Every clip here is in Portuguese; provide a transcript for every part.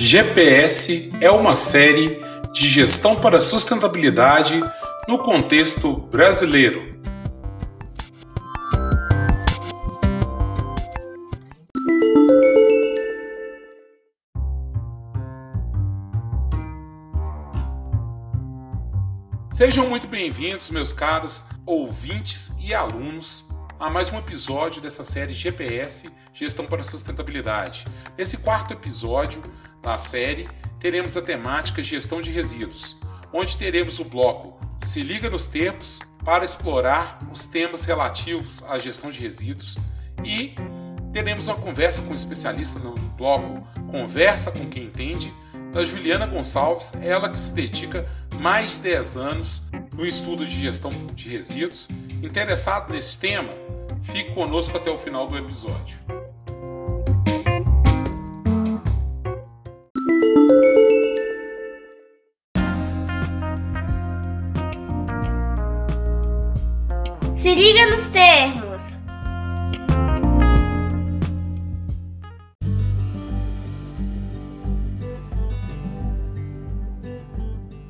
GPS é uma série de gestão para sustentabilidade no contexto brasileiro. Sejam muito bem-vindos, meus caros ouvintes e alunos, a mais um episódio dessa série GPS Gestão para Sustentabilidade. Nesse quarto episódio da série, teremos a temática Gestão de Resíduos, onde teremos o bloco Se Liga nos Tempos para explorar os temas relativos à gestão de resíduos e teremos uma conversa com um especialista no bloco Conversa com quem entende da Juliana Gonçalves, ela que se dedica mais de 10 anos no estudo de gestão de resíduos. Interessado nesse tema? Fique conosco até o final do episódio. Liga nos termos.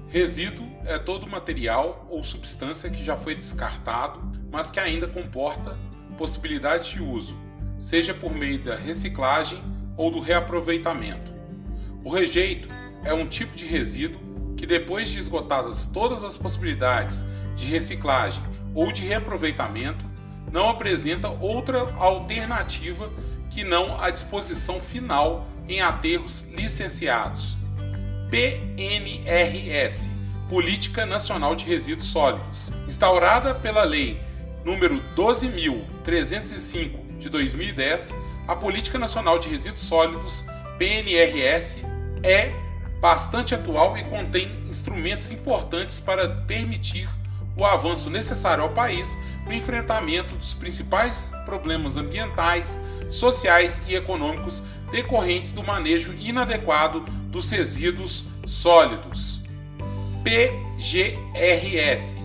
Resíduo é todo material ou substância que já foi descartado, mas que ainda comporta possibilidade de uso, seja por meio da reciclagem ou do reaproveitamento. O rejeito é um tipo de resíduo que, depois de esgotadas todas as possibilidades de reciclagem ou de reaproveitamento, não apresenta outra alternativa que não a disposição final em aterros licenciados. PNRS Política Nacional de Resíduos Sólidos, instaurada pela Lei número 12.305 de 2010, a Política Nacional de Resíduos Sólidos, PNRS, é bastante atual e contém instrumentos importantes para permitir o avanço necessário ao país no enfrentamento dos principais problemas ambientais, sociais e econômicos decorrentes do manejo inadequado dos resíduos sólidos. PGRS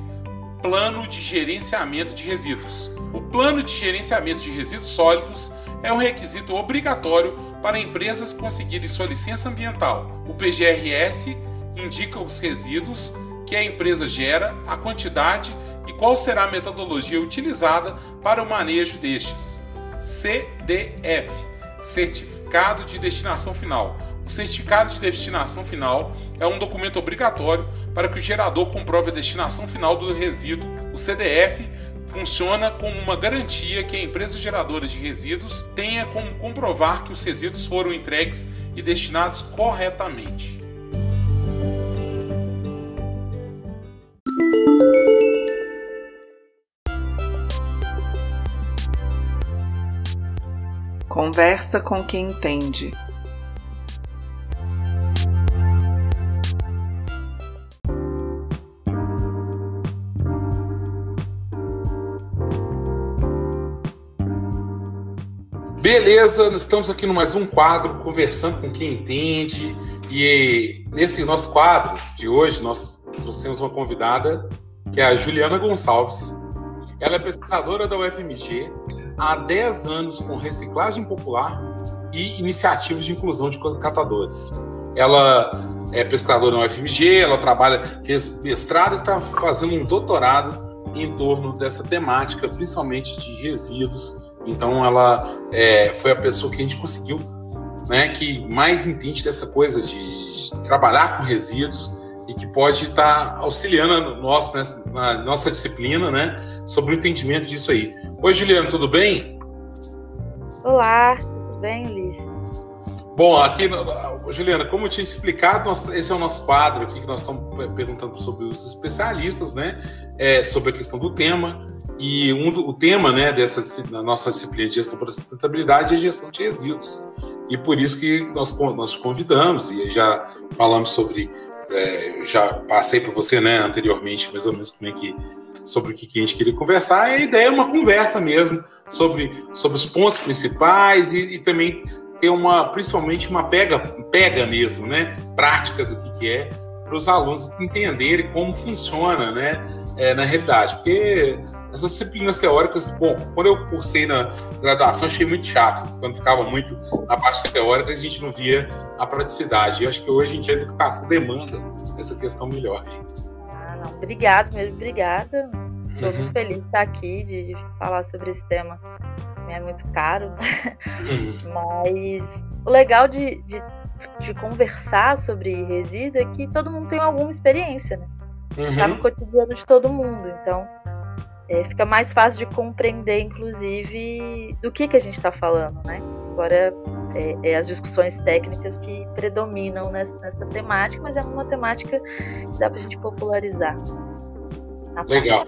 Plano de Gerenciamento de Resíduos. O Plano de Gerenciamento de Resíduos Sólidos é um requisito obrigatório para empresas conseguirem sua licença ambiental. O PGRS indica os resíduos que a empresa gera, a quantidade e qual será a metodologia utilizada para o manejo destes. CDF Certificado de Destinação Final o certificado de destinação final é um documento obrigatório para que o gerador comprove a destinação final do resíduo. O CDF funciona como uma garantia que a empresa geradora de resíduos tenha como comprovar que os resíduos foram entregues e destinados corretamente. Conversa com quem entende. Beleza, estamos aqui no mais um quadro, conversando com quem entende. E nesse nosso quadro de hoje, nós trouxemos uma convidada, que é a Juliana Gonçalves. Ela é pesquisadora da UFMG há 10 anos com reciclagem popular e iniciativas de inclusão de catadores. Ela é pesquisadora na UFMG, ela trabalha, fez mestrado e está fazendo um doutorado em torno dessa temática, principalmente de resíduos então ela é, foi a pessoa que a gente conseguiu, né, que mais entende dessa coisa de, de trabalhar com resíduos e que pode estar auxiliando nós né, na nossa disciplina, né, sobre o entendimento disso aí. Oi, Juliana, tudo bem? Olá, tudo bem, Ulisses? Bom, aqui, Juliana, como eu tinha explicado, esse é o nosso quadro aqui que nós estamos perguntando sobre os especialistas, né? É, sobre a questão do tema. E um, o tema né, dessa da nossa disciplina de gestão para sustentabilidade é gestão de resíduos. E por isso que nós, nós convidamos e já falamos sobre. É, já passei para você né, anteriormente, mais ou menos, como é que, sobre o que a gente queria conversar. A ideia é uma conversa mesmo sobre, sobre os pontos principais e, e também ter uma, principalmente uma pega, pega mesmo, né, prática do que, que é, para os alunos entenderem como funciona, né, é, na realidade. Porque essas disciplinas teóricas, bom, quando eu cursei na graduação, achei muito chato. Quando ficava muito na parte teórica, a gente não via a praticidade. Eu acho que hoje em dia a educação demanda essa questão melhor. Ah, não. Obrigado mesmo, obrigada. Estou uhum. muito feliz de estar aqui, de, de, falar sobre esse tema. É muito caro. Uhum. Mas o legal de, de, de, conversar sobre resíduo é que todo mundo tem alguma experiência, né? Uhum. Tá no cotidiano de todo mundo. Então, é, fica mais fácil de compreender, inclusive, do que, que a gente está falando, né? Agora, é, é, as discussões técnicas que predominam nessa, nessa, temática, mas é uma temática que dá para a gente popularizar. Legal.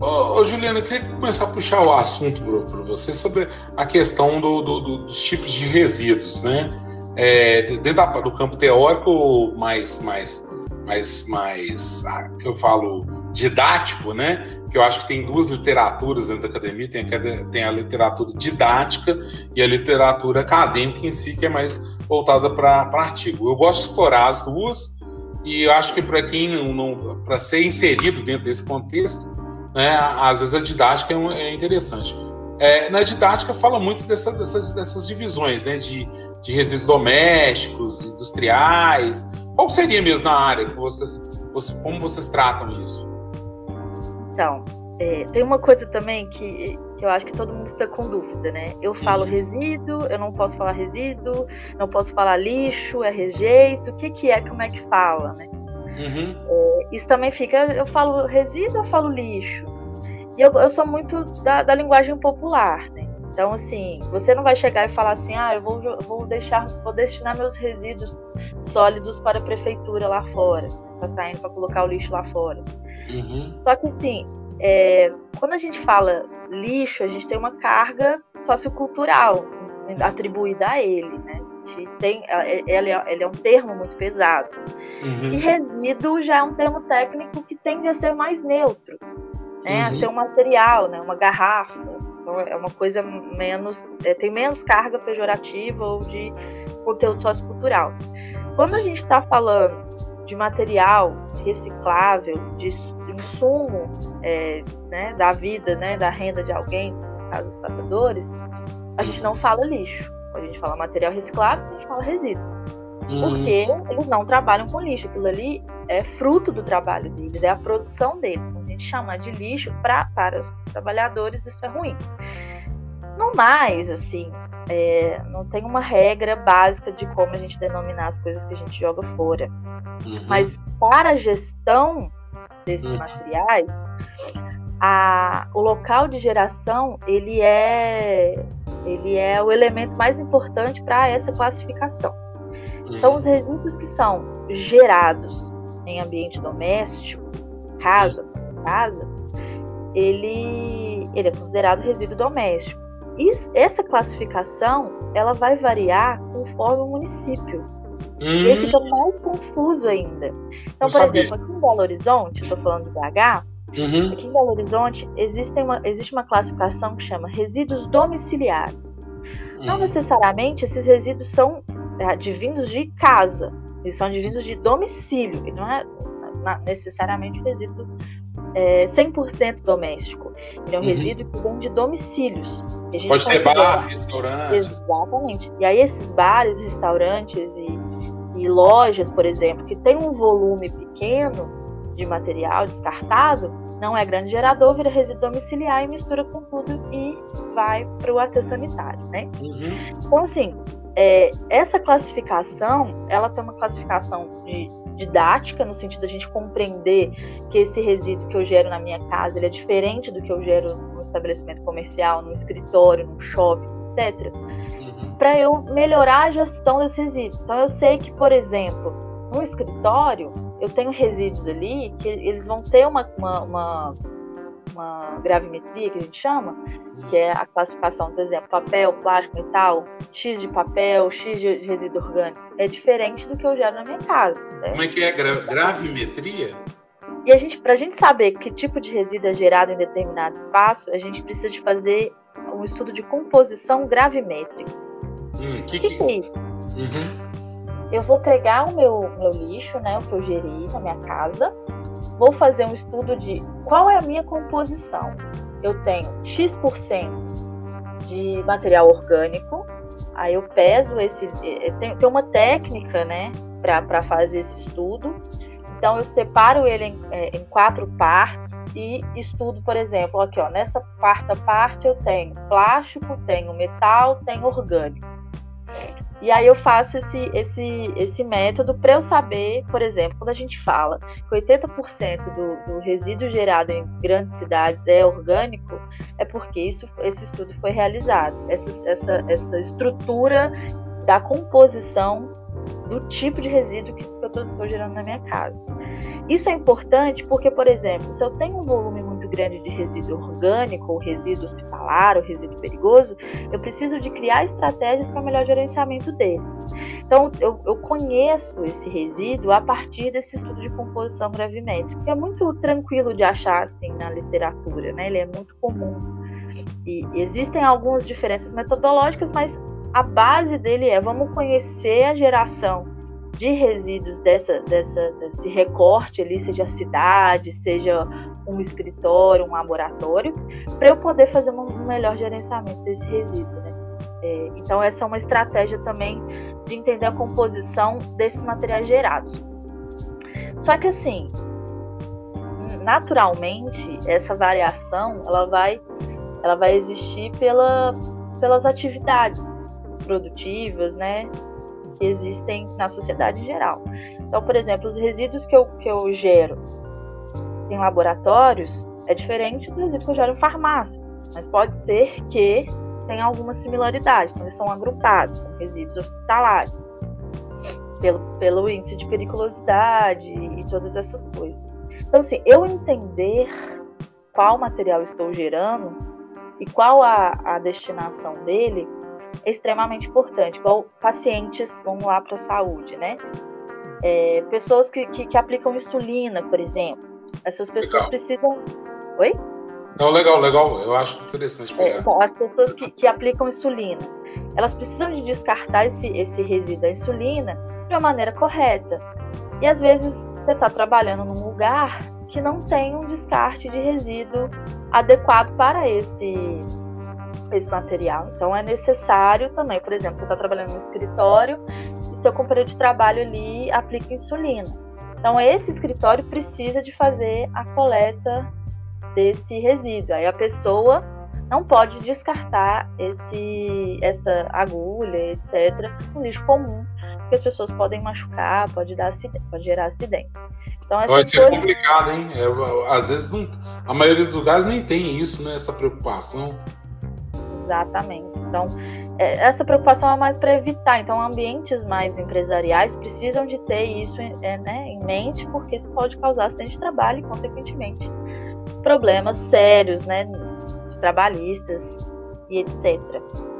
Ô, ô, Juliana, eu queria começar a puxar o assunto para você sobre a questão do, do, do, dos tipos de resíduos, né? É, dentro do campo teórico, mais, mais, mais, mais, ah, que eu falo didático, né? que eu acho que tem duas literaturas dentro da academia, tem a, tem a literatura didática e a literatura acadêmica em si, que é mais voltada para artigo. Eu gosto de explorar as duas e eu acho que para quem não, não para ser inserido dentro desse contexto, né, às vezes a didática é, é interessante. É, na didática fala muito dessa, dessas, dessas divisões, né, de, de resíduos domésticos, industriais. Qual seria mesmo na área que vocês, como vocês tratam isso? Então, é, tem uma coisa também que, que eu acho que todo mundo fica com dúvida, né? Eu falo uhum. resíduo, eu não posso falar resíduo, não posso falar lixo, é rejeito, o que, que é, como é que fala, né? Uhum. É, isso também fica, eu falo resíduo ou falo lixo? E eu, eu sou muito da, da linguagem popular, né? Então, assim, você não vai chegar e falar assim, ah, eu vou, vou deixar, vou destinar meus resíduos sólidos para a prefeitura lá fora, tá saindo para colocar o lixo lá fora. Uhum. Só que assim, é, quando a gente fala lixo, a gente tem uma carga sociocultural atribuída a ele, né? A gente tem, ele, é, ele é um termo muito pesado. Uhum. E resíduo já é um termo técnico que tende a ser mais neutro, né? Uhum. A ser um material, né? Uma garrafa. Então é uma coisa menos, é, tem menos carga pejorativa ou de conteúdo sociocultural. Quando a gente está falando de material reciclável, de insumo é, né, da vida, né, da renda de alguém, no caso os catadores, a gente não fala lixo. A gente fala material reciclável, a gente fala resíduo. Uhum. Porque eles não trabalham com lixo. Aquilo ali é fruto do trabalho deles, é a produção deles. Então, a gente chamar de lixo pra, para os trabalhadores, isso é ruim. No mais, assim, é, não tem uma regra básica de como a gente denominar as coisas que a gente joga fora. Uhum. Mas para a gestão desses uhum. materiais, a, o local de geração ele é, ele é o elemento mais importante para essa classificação. Uhum. Então, os resíduos que são gerados em ambiente doméstico, casa, casa, ele, ele é considerado resíduo doméstico essa classificação ela vai variar conforme o município. Hum. E aí fica mais confuso ainda. Então, por sabia. exemplo, aqui em Belo Horizonte, estou falando de BH, uhum. aqui em Belo Horizonte existe uma, existe uma classificação que chama resíduos domiciliares. Uhum. Não necessariamente esses resíduos são é, advindos de casa, eles são advindos de domicílio, e não é necessariamente resíduo é, 100% doméstico. Ele é um uhum. resíduo que vem de domicílios. Pode ser bar, restaurante. Exatamente. E aí esses bares, restaurantes e, e lojas, por exemplo, que tem um volume pequeno de material descartado, não é grande gerador, vira resíduo domiciliar e mistura com tudo e vai para o aterro sanitário, né? Uhum. Então, assim, é, essa classificação, ela tem uma classificação de didática, no sentido da gente compreender que esse resíduo que eu gero na minha casa ele é diferente do que eu gero no estabelecimento comercial, no escritório, no shopping, etc. Uhum. Para eu melhorar a gestão desse resíduo. Então, eu sei que, por exemplo, no escritório, eu tenho resíduos ali que eles vão ter uma, uma, uma uma gravimetria que a gente chama, que é a classificação, por exemplo, papel, plástico, metal, X de papel, X de resíduo orgânico, é diferente do que eu gero na minha casa. Né? Como é que é gra gravimetria? E a gente, para a gente saber que tipo de resíduo é gerado em determinado espaço, a gente precisa de fazer um estudo de composição gravimétrica. Hum, que, que, que é isso? Uhum. Eu vou pegar o meu, meu lixo, né, o que eu geri na minha casa, vou fazer um estudo de qual é a minha composição. Eu tenho X% de material orgânico, aí eu peso esse. Eh, eh, tem, tem uma técnica, né, para fazer esse estudo. Então eu separo ele em, é, em, quatro partes e estudo, por exemplo, aqui ó, nessa quarta parte eu tenho plástico, tenho metal, tenho orgânico. E aí eu faço esse, esse, esse método para eu saber, por exemplo, quando a gente fala que 80% do, do resíduo gerado em grandes cidades é orgânico, é porque isso, esse estudo foi realizado. Essa, essa, essa estrutura da composição do tipo de resíduo que eu estou gerando na minha casa. Isso é importante porque, por exemplo, se eu tenho um volume grande de resíduo orgânico, ou resíduo hospitalar, ou resíduo perigoso, eu preciso de criar estratégias para melhor gerenciamento dele. Então, eu, eu, conheço esse resíduo a partir desse estudo de composição gravimétrica, que é muito tranquilo de achar assim na literatura, né? Ele é muito comum. E existem algumas diferenças metodológicas, mas a base dele é vamos conhecer a geração de resíduos dessa, dessa, desse recorte ali, seja a cidade, seja um escritório, um laboratório, para eu poder fazer um melhor gerenciamento desse resíduo. Né? É, então, essa é uma estratégia também de entender a composição desses materiais gerados. Só que assim, naturalmente, essa variação ela vai, ela vai existir pela, pelas atividades produtivas, né, que existem na sociedade em geral. Então, por exemplo, os resíduos que eu, que eu gero em laboratórios é diferente do resíduo que eu gero em farmácia, mas pode ser que tenha alguma similaridade, então eles são agrupados, são resíduos hospitalares, pelo, pelo índice de periculosidade e todas essas coisas. Então, assim, eu entender qual material estou gerando e qual a, a destinação dele é extremamente importante. Igual pacientes, vamos lá para a saúde, né? É, pessoas que, que, que, aplicam insulina, por exemplo. Essas pessoas legal. precisam. Oi? Não, legal, legal. Eu acho interessante É, bom, as pessoas que, que aplicam insulina, elas precisam de descartar esse, esse resíduo da insulina de uma maneira correta. E às vezes você está trabalhando num lugar que não tem um descarte de resíduo adequado para esse esse material. Então é necessário também, por exemplo, você está trabalhando no escritório e seu companheiro de trabalho ali aplica insulina. Então esse escritório precisa de fazer a coleta desse resíduo. Aí a pessoa não pode descartar esse, essa agulha, etc., no lixo comum, porque as pessoas podem machucar, pode, dar acidente, pode gerar acidente. Então, Vai ser coisas... complicado, hein? É, às vezes não, a maioria dos lugares nem tem isso, né? Essa preocupação. Exatamente. Então, é, essa preocupação é mais para evitar. Então, ambientes mais empresariais precisam de ter isso é, né, em mente, porque isso pode causar acidente de trabalho e, consequentemente, problemas sérios, né, trabalhistas e etc.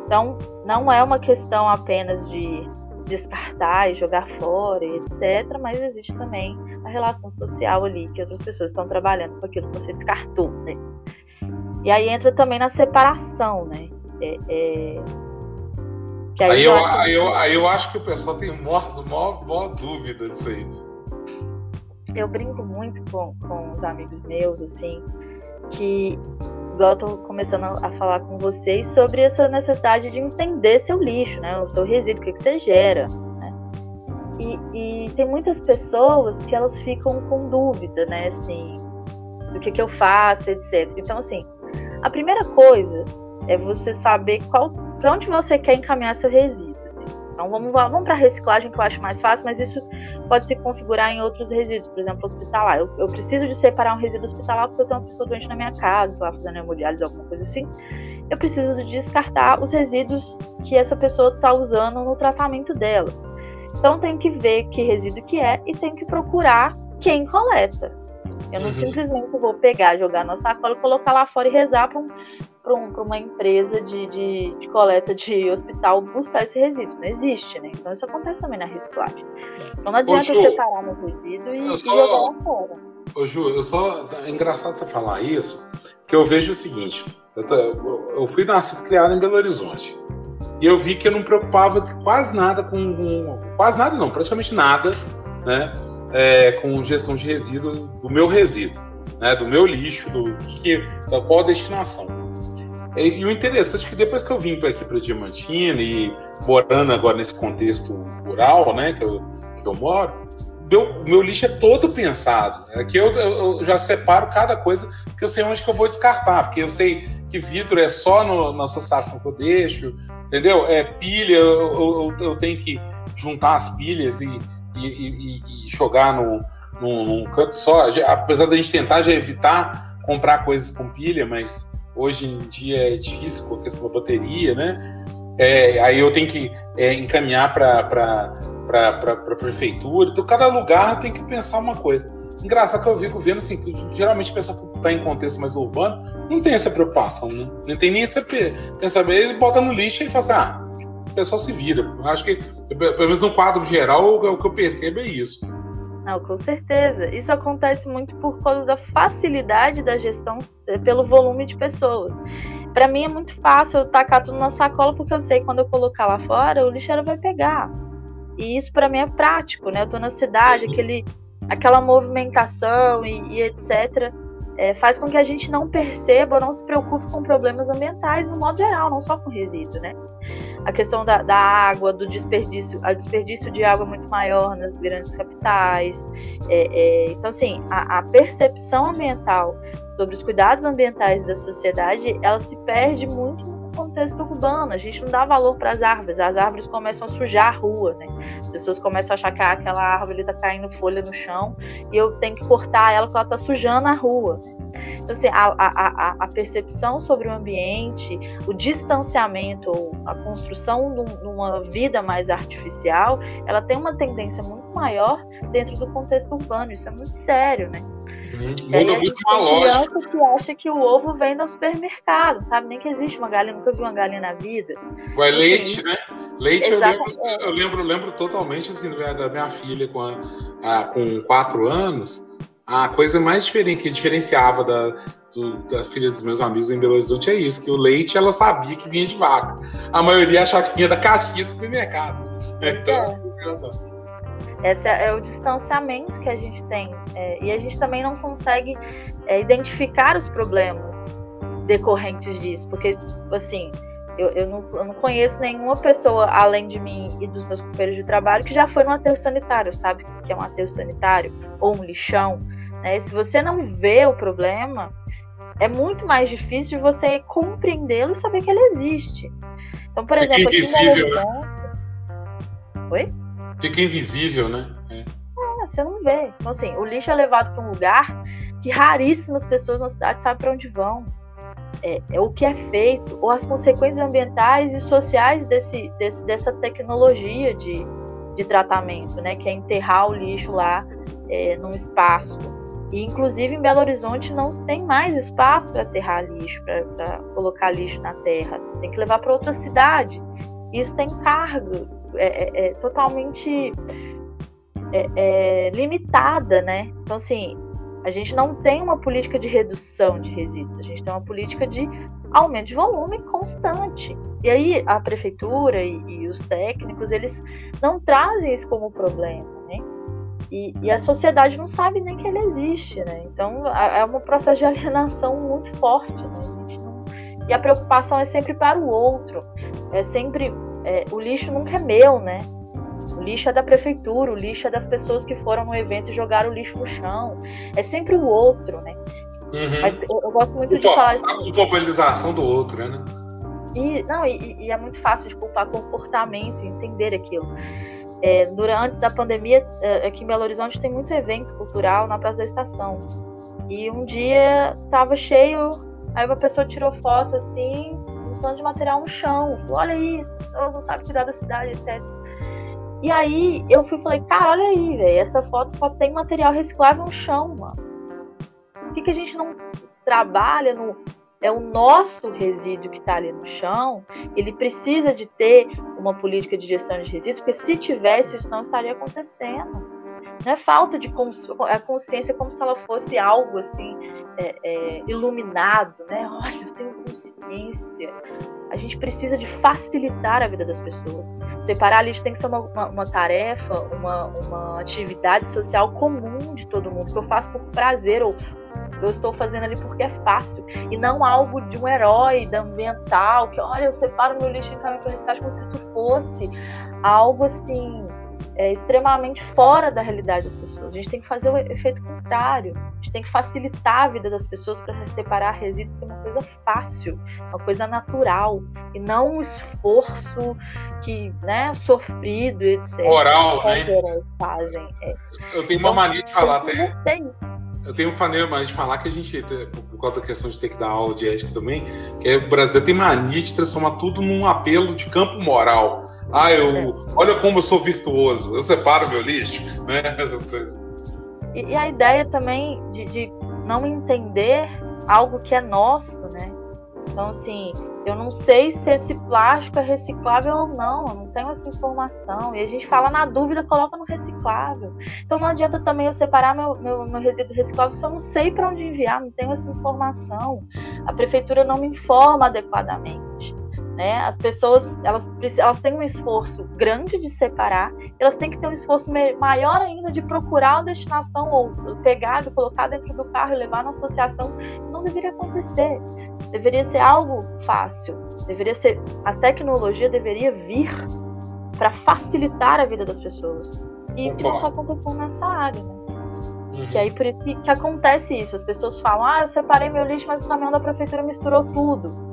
Então, não é uma questão apenas de descartar e jogar fora, etc., mas existe também a relação social ali, que outras pessoas estão trabalhando com aquilo que você descartou, né? E aí entra também na separação, né? É, é... Aí, aí, eu, aí, eu, aí eu acho que o pessoal tem maior, maior, maior dúvida disso aí. Eu brinco muito com, com os amigos meus, assim, que igual eu tô começando a falar com vocês sobre essa necessidade de entender seu lixo, né? O seu resíduo, o que, que você gera. Né? E, e tem muitas pessoas que elas ficam com dúvida, né? Assim, do que, que eu faço, etc. Então, assim, a primeira coisa é você saber qual para onde você quer encaminhar seu resíduo. Assim. Então vamos, vamos para reciclagem que eu acho mais fácil, mas isso pode se configurar em outros resíduos, por exemplo, hospitalar. Eu, eu preciso de separar um resíduo hospitalar porque eu tenho uma pessoa doente na minha casa, sei lá, fazendo hemodiálise, alguma coisa assim. Eu preciso de descartar os resíduos que essa pessoa está usando no tratamento dela. Então tem que ver que resíduo que é e tem que procurar quem coleta. Eu não uhum. simplesmente vou pegar, jogar na sacola, colocar lá fora e rezar para um, um, uma empresa de, de, de, coleta de hospital buscar esse resíduo. Não existe, né? Então isso acontece também na reciclagem. Então não adianta Ô, separar no resíduo e, só... jogar lá fora. Ô Ju, eu só. É engraçado você falar isso, que eu vejo o seguinte: eu, tô, eu fui nascido criado em Belo Horizonte. E eu vi que eu não preocupava quase nada com. com quase nada, não, praticamente nada, né? é, com gestão de resíduo, do meu resíduo, né, do meu lixo, do que, da qual a destinação. E, e, o interessante é que depois que eu vim para aqui para Diamantina e morando agora nesse contexto rural, né, que eu, que eu moro, meu, meu lixo é todo pensado. Aqui eu, eu, já separo cada coisa, porque eu sei onde que eu vou descartar, porque eu sei que vidro é só no, na associação que eu deixo, entendeu? É pilha, eu, eu tenho que juntar as pilhas e, e, e, e jogar no, no, num canto só. Apesar da gente tentar já evitar comprar coisas com pilha, mas hoje em dia é difícil com a questão da bateria, né? É, aí eu tenho que é, encaminhar para a prefeitura. Então, cada lugar tem que pensar uma coisa. Engraçado que eu fico vendo assim, que geralmente a pessoa que está em contexto mais urbano não tem essa preocupação, né? Não tem nem esse pensamento. Eles botam no lixo e fazem assim, ah, o pessoal se vira. Acho que, pelo menos no quadro geral, o que eu percebo é isso. Não, com certeza. Isso acontece muito por causa da facilidade da gestão eh, pelo volume de pessoas. Para mim é muito fácil eu tacar tudo na sacola porque eu sei que quando eu colocar lá fora, o lixeiro vai pegar. E isso para mim é prático, né? Eu tô na cidade, aquele, aquela movimentação e, e etc. É, faz com que a gente não perceba ou não se preocupe com problemas ambientais no modo geral, não só com resíduo, né? a questão da, da água, do desperdício, o desperdício de água muito maior nas grandes capitais. É, é, então, assim, a, a, percepção ambiental sobre os cuidados ambientais da sociedade, ela se perde muito contexto urbano. A gente não dá valor para as árvores. As árvores começam a sujar a rua, né? As pessoas começam a achar que aquela árvore está caindo folha no chão e eu tenho que cortar ela porque ela está sujando a rua. Então, assim, a, a, a, percepção sobre o ambiente, o distanciamento, a construção de uma vida mais artificial, ela tem uma tendência muito maior dentro do contexto urbano. Isso é muito sério, né? Muda muito uma lógica. que acha que o ovo vem no supermercado, sabe? Nem que existe uma galinha, nunca vi uma galinha na vida. Ué, leite, né? Leite eu lembro, eu lembro, lembro, totalmente assim, da minha filha com, a, com quatro anos a coisa mais diferente, que diferenciava da, do, da filha dos meus amigos em Belo Horizonte é isso, que o leite ela sabia que vinha de vaca. A maioria achava que vinha da caixinha do supermercado. Então, é. Esse é o distanciamento que a gente tem. É, e a gente também não consegue é, identificar os problemas decorrentes disso. Porque, assim, eu, eu, não, eu não conheço nenhuma pessoa, além de mim e dos meus companheiros de trabalho, que já foi no aterro sanitário, sabe o que é um aterro sanitário? Ou um lixão. Né? Se você não vê o problema, é muito mais difícil de você compreendê-lo e saber que ele existe. Então, por Fica exemplo, invisível, né? Oi? Fica invisível, né? É. é. você não vê. Então, assim, o lixo é levado para um lugar que raríssimas pessoas na cidade sabem para onde vão é, é, o que é feito, ou as consequências ambientais e sociais desse, desse, dessa tecnologia de, de tratamento, né, que é enterrar o lixo lá é, num espaço. E, inclusive, em Belo Horizonte não tem mais espaço para aterrar lixo, para colocar lixo na terra. Tem que levar para outra cidade. Isso tem carga é, é, é totalmente é, é, limitada, né? Então, assim, a gente não tem uma política de redução de resíduos, a gente tem uma política de aumento de volume constante. E aí a prefeitura e, e os técnicos, eles não trazem isso como problema, né? E, e, a sociedade não sabe nem que ele existe, né? Então é um processo de alienação muito forte, né? A não... E a preocupação é sempre para o outro, é sempre é, o lixo nunca é meu, né? O lixo é da prefeitura, o lixo é das pessoas que foram no evento e jogaram o lixo no chão. É sempre o outro, né? Uhum. Mas eu, eu, gosto muito de falar isso. A culpabilização do outro, né? E, não, e, e, é muito fácil de culpar comportamento, entender aquilo. É, durante da pandemia, é, aqui em Belo Horizonte tem muito evento cultural na Praça da Estação. E um dia tava cheio, aí uma pessoa tirou foto assim, tanto de material no chão. Olha isso, as pessoas não sabem cuidar da cidade, etc. E aí eu fui falei, cara, olha aí, velho, essa foto só tem material reciclável no chão, mano. Por que, que a gente não trabalha no. É o nosso resíduo que está ali no chão, ele precisa de ter uma política de gestão de resíduos, porque se tivesse, isso não estaria acontecendo. Não é falta de a consciência como se ela fosse algo assim é, é, iluminado, né? Olha, eu tenho consciência. A gente precisa de facilitar a vida das pessoas. Separar lixo tem que ser uma, uma, uma tarefa, uma, uma atividade social comum de todo mundo, que eu faço por prazer ou eu estou fazendo ali porque é fácil. E não algo de um herói da ambiental, que olha, eu separo meu lixo em caminho para reciclagem como se isso fosse algo assim é, extremamente fora da realidade das pessoas. A gente tem que fazer o efeito contrário. A gente tem que facilitar a vida das pessoas para separar resíduos ser uma coisa fácil, uma coisa natural e não um esforço que, né, sofrido, etc. Oral, né? Fazem. É. Eu tenho uma então, mania de falar até. Eu tenho mania de falar que a gente, por causa da questão de ter que dar aula de ética também, que é, o Brasil tem mania de transformar tudo num apelo de campo moral. Ah, eu. É. Olha como eu sou virtuoso, eu separo meu lixo, né? Essas coisas. E, e a ideia também de, de não entender algo que é nosso, né? Então, assim, eu não sei se esse plástico é reciclável ou não, eu não tenho essa informação. E a gente fala na dúvida, coloca no reciclável. Então não adianta também eu separar meu, meu, meu resíduo reciclável se eu não sei para onde enviar, não tenho essa informação. A prefeitura não me informa adequadamente. Né? As pessoas elas, elas têm um esforço grande de separar, elas têm que ter um esforço maior ainda de procurar a destinação ou pegar, colocar dentro do carro e levar na associação. Isso não deveria acontecer. Deveria ser algo fácil. Deveria ser a tecnologia deveria vir para facilitar a vida das pessoas. E não está acontecendo nessa área, né? Uhum. Que aí por isso que, que acontece isso. As pessoas falam: "Ah, eu separei meu lixo, mas o caminhão da prefeitura misturou tudo".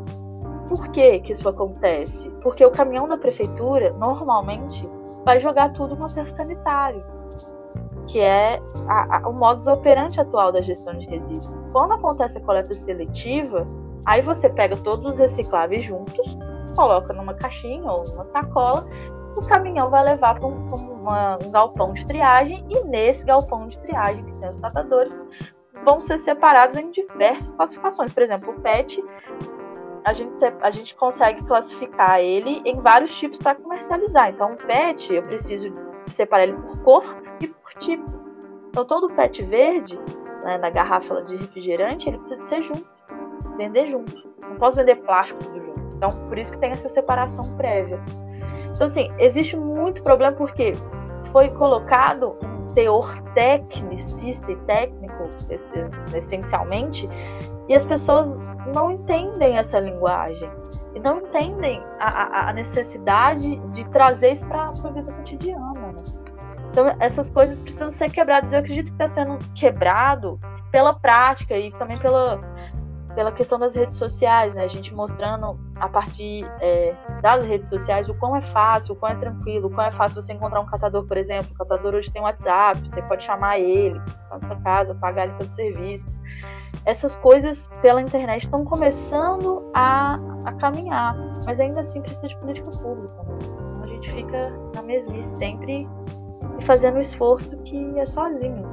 Por que, que isso acontece? Porque o caminhão da prefeitura, normalmente, vai jogar tudo no aterro sanitário, que é a, a, o modus operandi atual da gestão de resíduos. Quando acontece a coleta seletiva, aí você pega todos os recicláveis juntos, coloca numa caixinha ou numa sacola, o caminhão vai levar para um, um, galpão de triagem e nesse galpão de triagem que tem os tratadores vão ser separados em diversas classificações. Por exemplo, o PET a gente, a gente consegue classificar ele em vários tipos para comercializar. Então, o PET, eu preciso separar ele por cor e por tipo. Então, todo PET verde, né, na garrafa de refrigerante, ele precisa de ser junto, vender junto. Não posso vender plástico tudo junto. Então, por isso que tem essa separação prévia. Então, assim, existe muito problema porque foi colocado um teor e técnico, essencialmente, e as pessoas não entendem essa linguagem e não entendem a, a necessidade de trazer isso para a vida cotidiana. Né? Então, essas coisas precisam ser quebradas. Eu acredito que está sendo quebrado pela prática e também pela, pela questão das redes sociais, né? A gente mostrando a partir é, das redes sociais o quão é fácil, o quão é tranquilo, o quão é fácil você encontrar um catador, por exemplo. O catador hoje tem um WhatsApp, você pode chamar ele, para sua casa, pagar ele pelo serviço essas coisas pela internet estão começando a, a caminhar, mas ainda assim precisa de política pública. A gente fica na mesmice sempre e fazendo o esforço que é sozinho.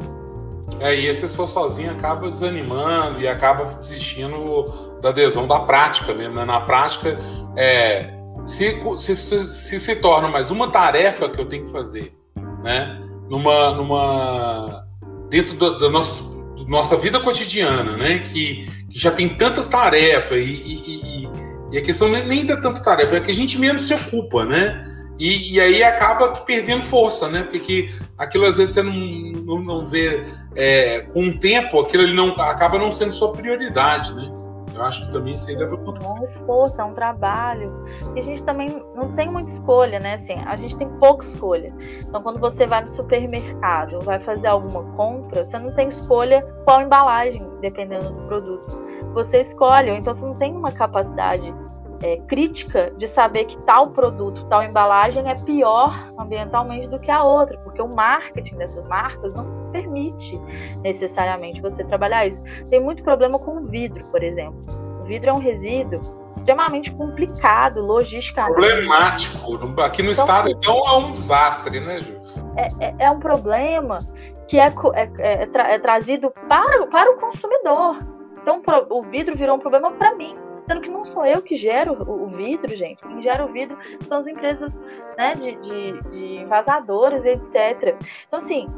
É, e esse esforço sozinho acaba desanimando e acaba desistindo da adesão da prática mesmo. Né? Na prática, é, se, se, se, se, torna mais uma tarefa que eu tenho que fazer, né? Numa, numa dentro da, da nossas nossa vida cotidiana, né? Que, que já tem tantas tarefas e, e, e, a questão nem da tanta tarefa, é que a gente mesmo se ocupa, né? E, e aí acaba perdendo força, né? Porque aquilo às vezes você não, não, não vê é, com o tempo, aquilo ali não acaba não sendo sua prioridade, né? Eu acho que também isso aí deve acontecer. É um esforço, é um trabalho. E a gente também não tem muita escolha, né? Assim, a gente tem pouca escolha. Então, quando você vai no supermercado, vai fazer alguma compra, você não tem escolha qual embalagem, dependendo do produto. Você escolhe, ou então você não tem uma capacidade é, crítica de saber que tal produto, tal embalagem é pior ambientalmente do que a outra, porque o marketing dessas marcas não permite necessariamente você trabalhar isso. Tem muito problema com o vidro, por exemplo. O vidro é um resíduo extremamente complicado, logisticamente. Problemático. Aqui no então, estado, então, é um desastre, né, Ju? É, é, é um problema que é, é, é, tra é trazido para, para o consumidor. Então, o vidro virou um problema para mim Sendo que não sou eu que gero o, vidro, gente. Quem gera o vidro são as empresas né, de, de, de vazadoras, etc. Então, assim,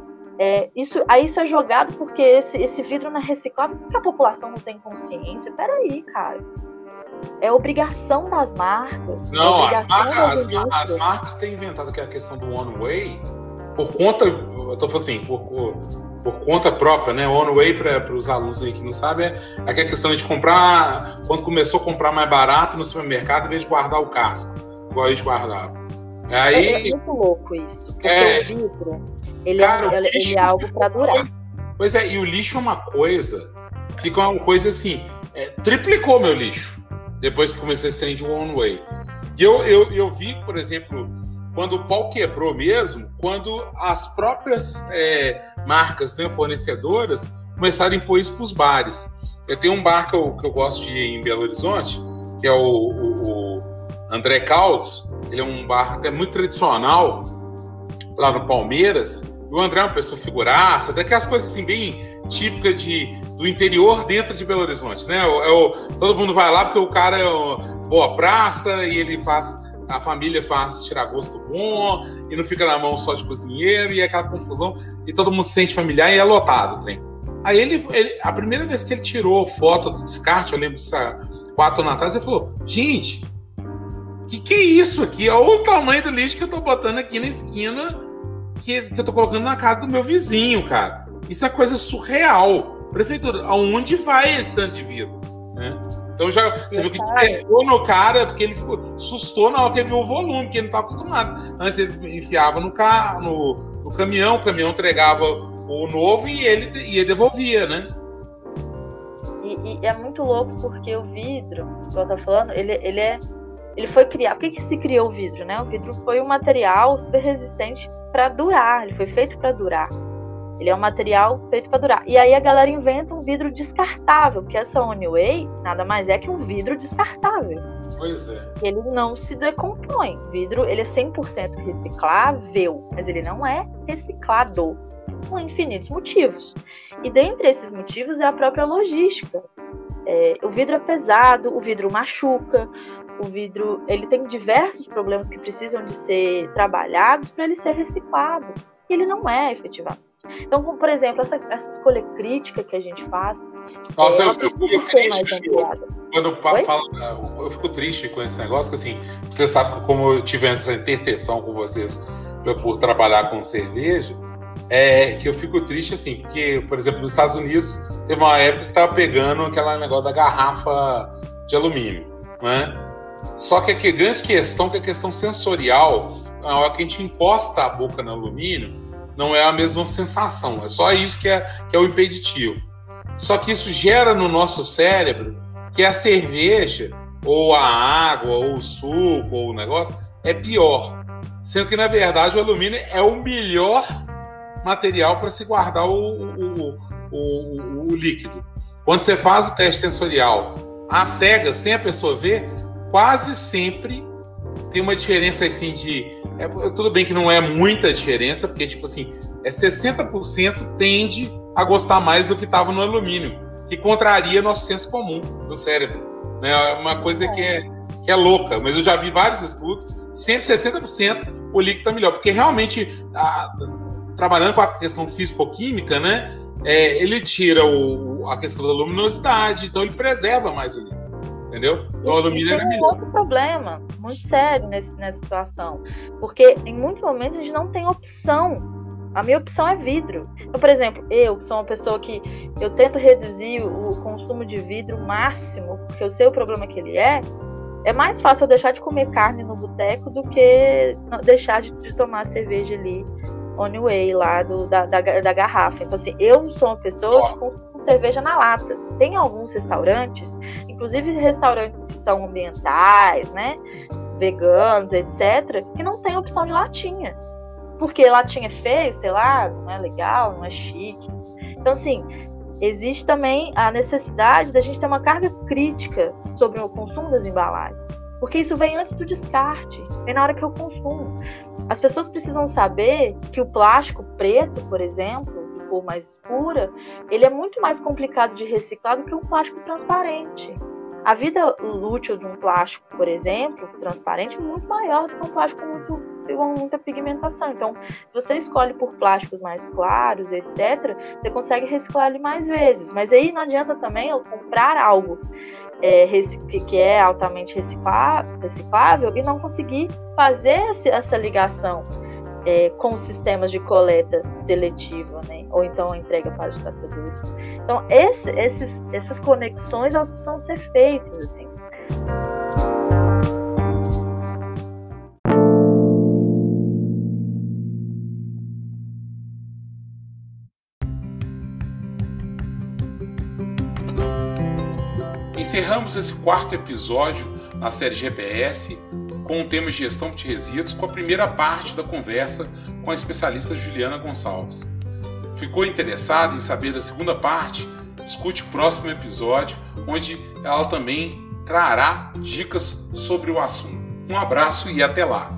É, isso, aí isso é jogado porque esse, esse vidro não é reciclável porque a população não tem consciência. Peraí, cara. É obrigação das marcas. Não, é as, marcas, as, as, marcas têm inventado que é a questão do one way por conta, eu tô falando assim, por, por, por conta própria, né? One way para os alunos aí que não sabem é, é a questão de comprar, quando começou a comprar mais barato no supermercado, em vez de guardar o casco, igual a gente guardava. Aí, é, é muito louco isso. Porque é, o vidro, ele, é cara, é, ele, ele é algo para durar. Pois é, e o lixo é uma coisa, fica uma coisa assim, é, triplicou meu lixo depois que começou esse trem de one way. E eu, eu, eu vi, por exemplo, quando o pau quebrou mesmo, quando as próprias é, marcas né, fornecedoras começaram a impor isso para os bares. Eu tenho um bar que eu, que eu, gosto de ir em Belo Horizonte, que é o, o, o André Caldos. Ele é um bar até muito tradicional lá no Palmeiras. E o André é uma pessoa figuraça, daquelas coisas assim, bem típicas de, do interior dentro de Belo Horizonte, né? É o, todo mundo vai lá porque o cara é boa praça e ele faz. A família faz tirar gosto bom e não fica na mão só de cozinheiro e é aquela confusão e todo mundo se sente familiar e é lotado o trem. Aí ele, ele, a primeira vez que ele tirou foto do descarte, eu lembro disso há quatro anos atrás, ele falou: Gente, que que é isso aqui? Olha o tamanho do lixo que eu tô botando aqui na esquina que, que eu tô colocando na casa do meu vizinho, cara. Isso é coisa surreal. Prefeitura, aonde vai esse tanto de vidro? Né? Então já você viu que despertou no cara, porque ele ficou, sustou na hora que ele viu o volume, que ele não estava acostumado. Antes ele enfiava no carro, no, no, caminhão, o caminhão entregava o novo e ele, e ele devolvia, né? E, e, é muito louco porque o vidro, como eu tô falando, ele, ele é. Ele foi criado. Por que, que se criou o vidro, né? O vidro foi um material super resistente para durar, ele foi feito para durar. Ele é um material feito para durar. E aí a galera inventa um vidro descartável, porque essa Oneway nada mais é que um vidro descartável. Pois é. Ele não se decompõe. O vidro, ele é 100% reciclável, mas ele não é reciclado por infinitos motivos. E dentre esses motivos é a própria logística. É, o vidro é pesado, o vidro machuca, o vidro ele tem diversos problemas que precisam de ser trabalhados para ele ser reciclado. E ele não é efetivamente. Então, como, por exemplo, essa, essa escolha crítica que a gente faz. Nossa, eu, eu, fico triste. Quando fala, eu fico triste com esse negócio, que assim, você sabe como eu tive essa interseção com vocês por trabalhar com cerveja, é que eu fico triste assim, porque, por exemplo, nos Estados Unidos teve uma época que tava pegando aquele negócio da garrafa de alumínio, né? Só que a grande questão, que é a questão sensorial, na hora que a gente encosta a boca no alumínio, não é a mesma sensação. É só isso que é, que é o impeditivo. Só que isso gera no nosso cérebro que a cerveja, ou a água, ou o suco, ou o negócio, é pior. Sendo que, na verdade, o alumínio é o melhor material para se guardar o, o, o, o, líquido. Quando você faz o teste sensorial a cega, sem a pessoa ver, quase sempre tem uma diferença assim de é, tudo bem que não é muita diferença, porque, tipo assim, é 60% tende a gostar mais do que estava no alumínio, que contraria nosso senso comum do cérebro. Né? É uma coisa que é, que é louca, mas eu já vi vários estudos, 160% o líquido está melhor, porque realmente, a, trabalhando com a questão físico-química, né, é, ele tira o, a questão da luminosidade, então ele preserva mais o líquido. Entendeu? Então, o alumínio é melhor. um outro problema muito sério nesse, nessa situação. Porque em muitos momentos a gente não tem opção. A minha opção é vidro. Então, por exemplo, eu, que sou uma pessoa que eu tento reduzir o consumo de vidro máximo, porque eu sei o problema que ele é, é mais fácil eu deixar de comer carne no boteco do que deixar de, de tomar cerveja ali on way lá do, da, da, da, garrafa. Então, assim, eu sou uma pessoa que consumo cerveja na lata. Tem alguns restaurantes, inclusive restaurantes que são ambientais, né? Veganos, etc., que não tem opção de latinha. Porque latinha é feio, sei lá, não é legal, não é chique. Então, assim, existe também a necessidade da gente ter uma carga crítica sobre o consumo das embalagens. Porque isso vem antes do descarte, vem na hora que eu consumo. As pessoas precisam saber que o plástico preto, por exemplo, cor mais escura, ele é muito mais complicado de reciclar do que um plástico transparente. A vida útil de um plástico, por exemplo, transparente, é muito maior do que um plástico muito muita pigmentação. Então, se você escolhe por plásticos mais claros, etc., você consegue reciclar ele mais vezes. Mas aí não adianta também eu comprar algo é, que é altamente reciclável e não conseguir fazer essa ligação é, com sistemas de coleta seletiva, né? ou então entrega para os tratadores. Então, esse, esses, essas conexões elas precisam ser feitas. Assim. Encerramos esse quarto episódio na série GPS com o tema gestão de resíduos com a primeira parte da conversa com a especialista Juliana Gonçalves. Ficou interessado em saber da segunda parte? Escute o próximo episódio, onde ela também trará dicas sobre o assunto. Um abraço e até lá!